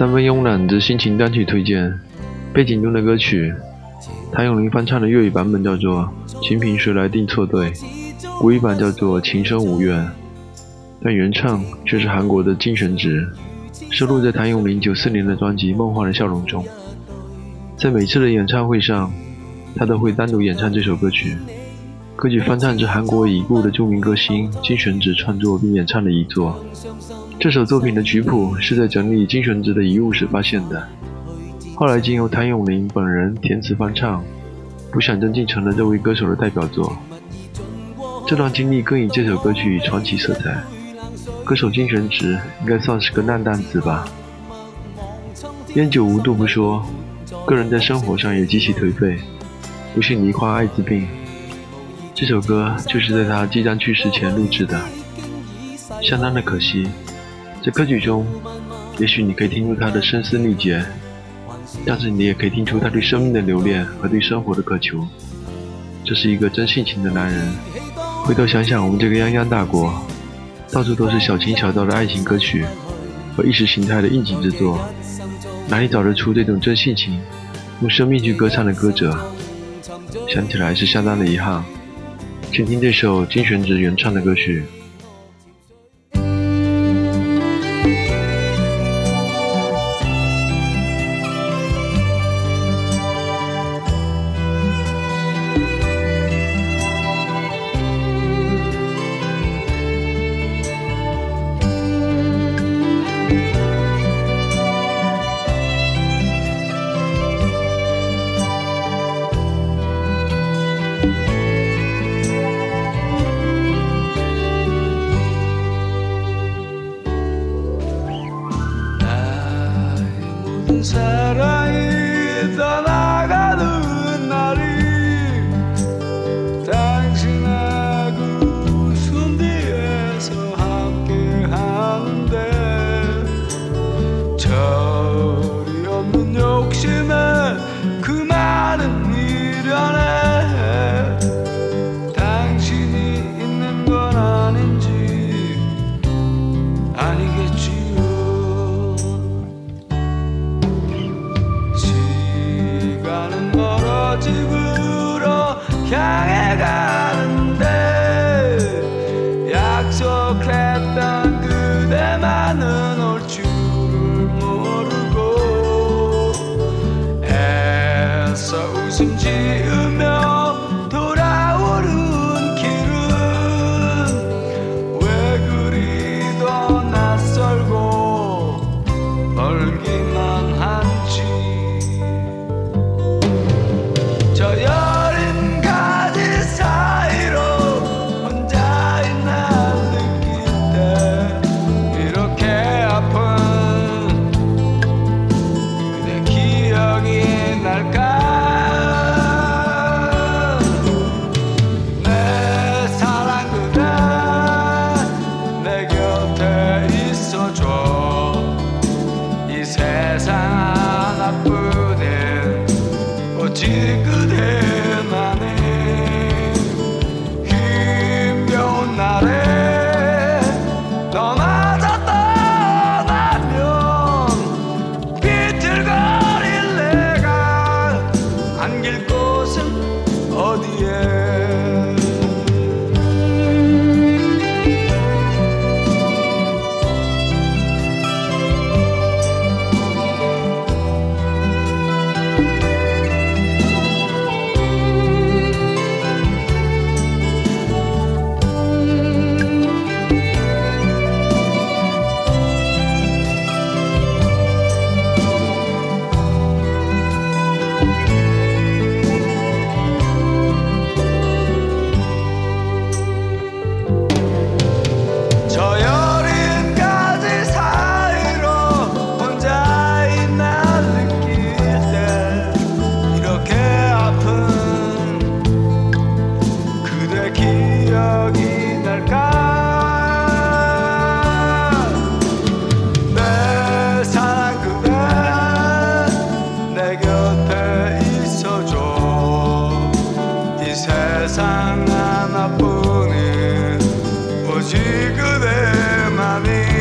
三分慵懒的心情单曲推荐，背景中的歌曲，谭咏麟翻唱的粤语版本叫做《情凭谁来定错对》，国语版叫做《情深无怨》，但原唱却是韩国的金玄植，收录在谭咏麟九四年的专辑《梦幻的笑容》中。在每次的演唱会上，他都会单独演唱这首歌曲。歌曲翻唱自韩国已故的著名歌星金玄植创作并演唱的遗作。这首作品的曲谱是在整理金玄植的遗物时发现的，后来经由谭咏麟本人填词翻唱，不想真竟成了这位歌手的代表作。这段经历更以这首歌曲传奇色彩。歌手金玄植应该算是个烂蛋子吧？烟酒无度不说，个人在生活上也极其颓废，不幸罹患艾滋病。这首歌就是在他即将去世前录制的，相当的可惜。在歌曲中，也许你可以听出他的声嘶力竭，但是你也可以听出他对生命的留恋和对生活的渴求。这是一个真性情的男人。回头想想，我们这个泱泱大国，到处都是小情小调的爱情歌曲和意识形态的应景之作，哪里找得出这种真性情、用生命去歌唱的歌者？想起来是相当的遗憾。请听这首金玄植原唱的歌曲。de 세상 하나뿐인 오직 그대만이.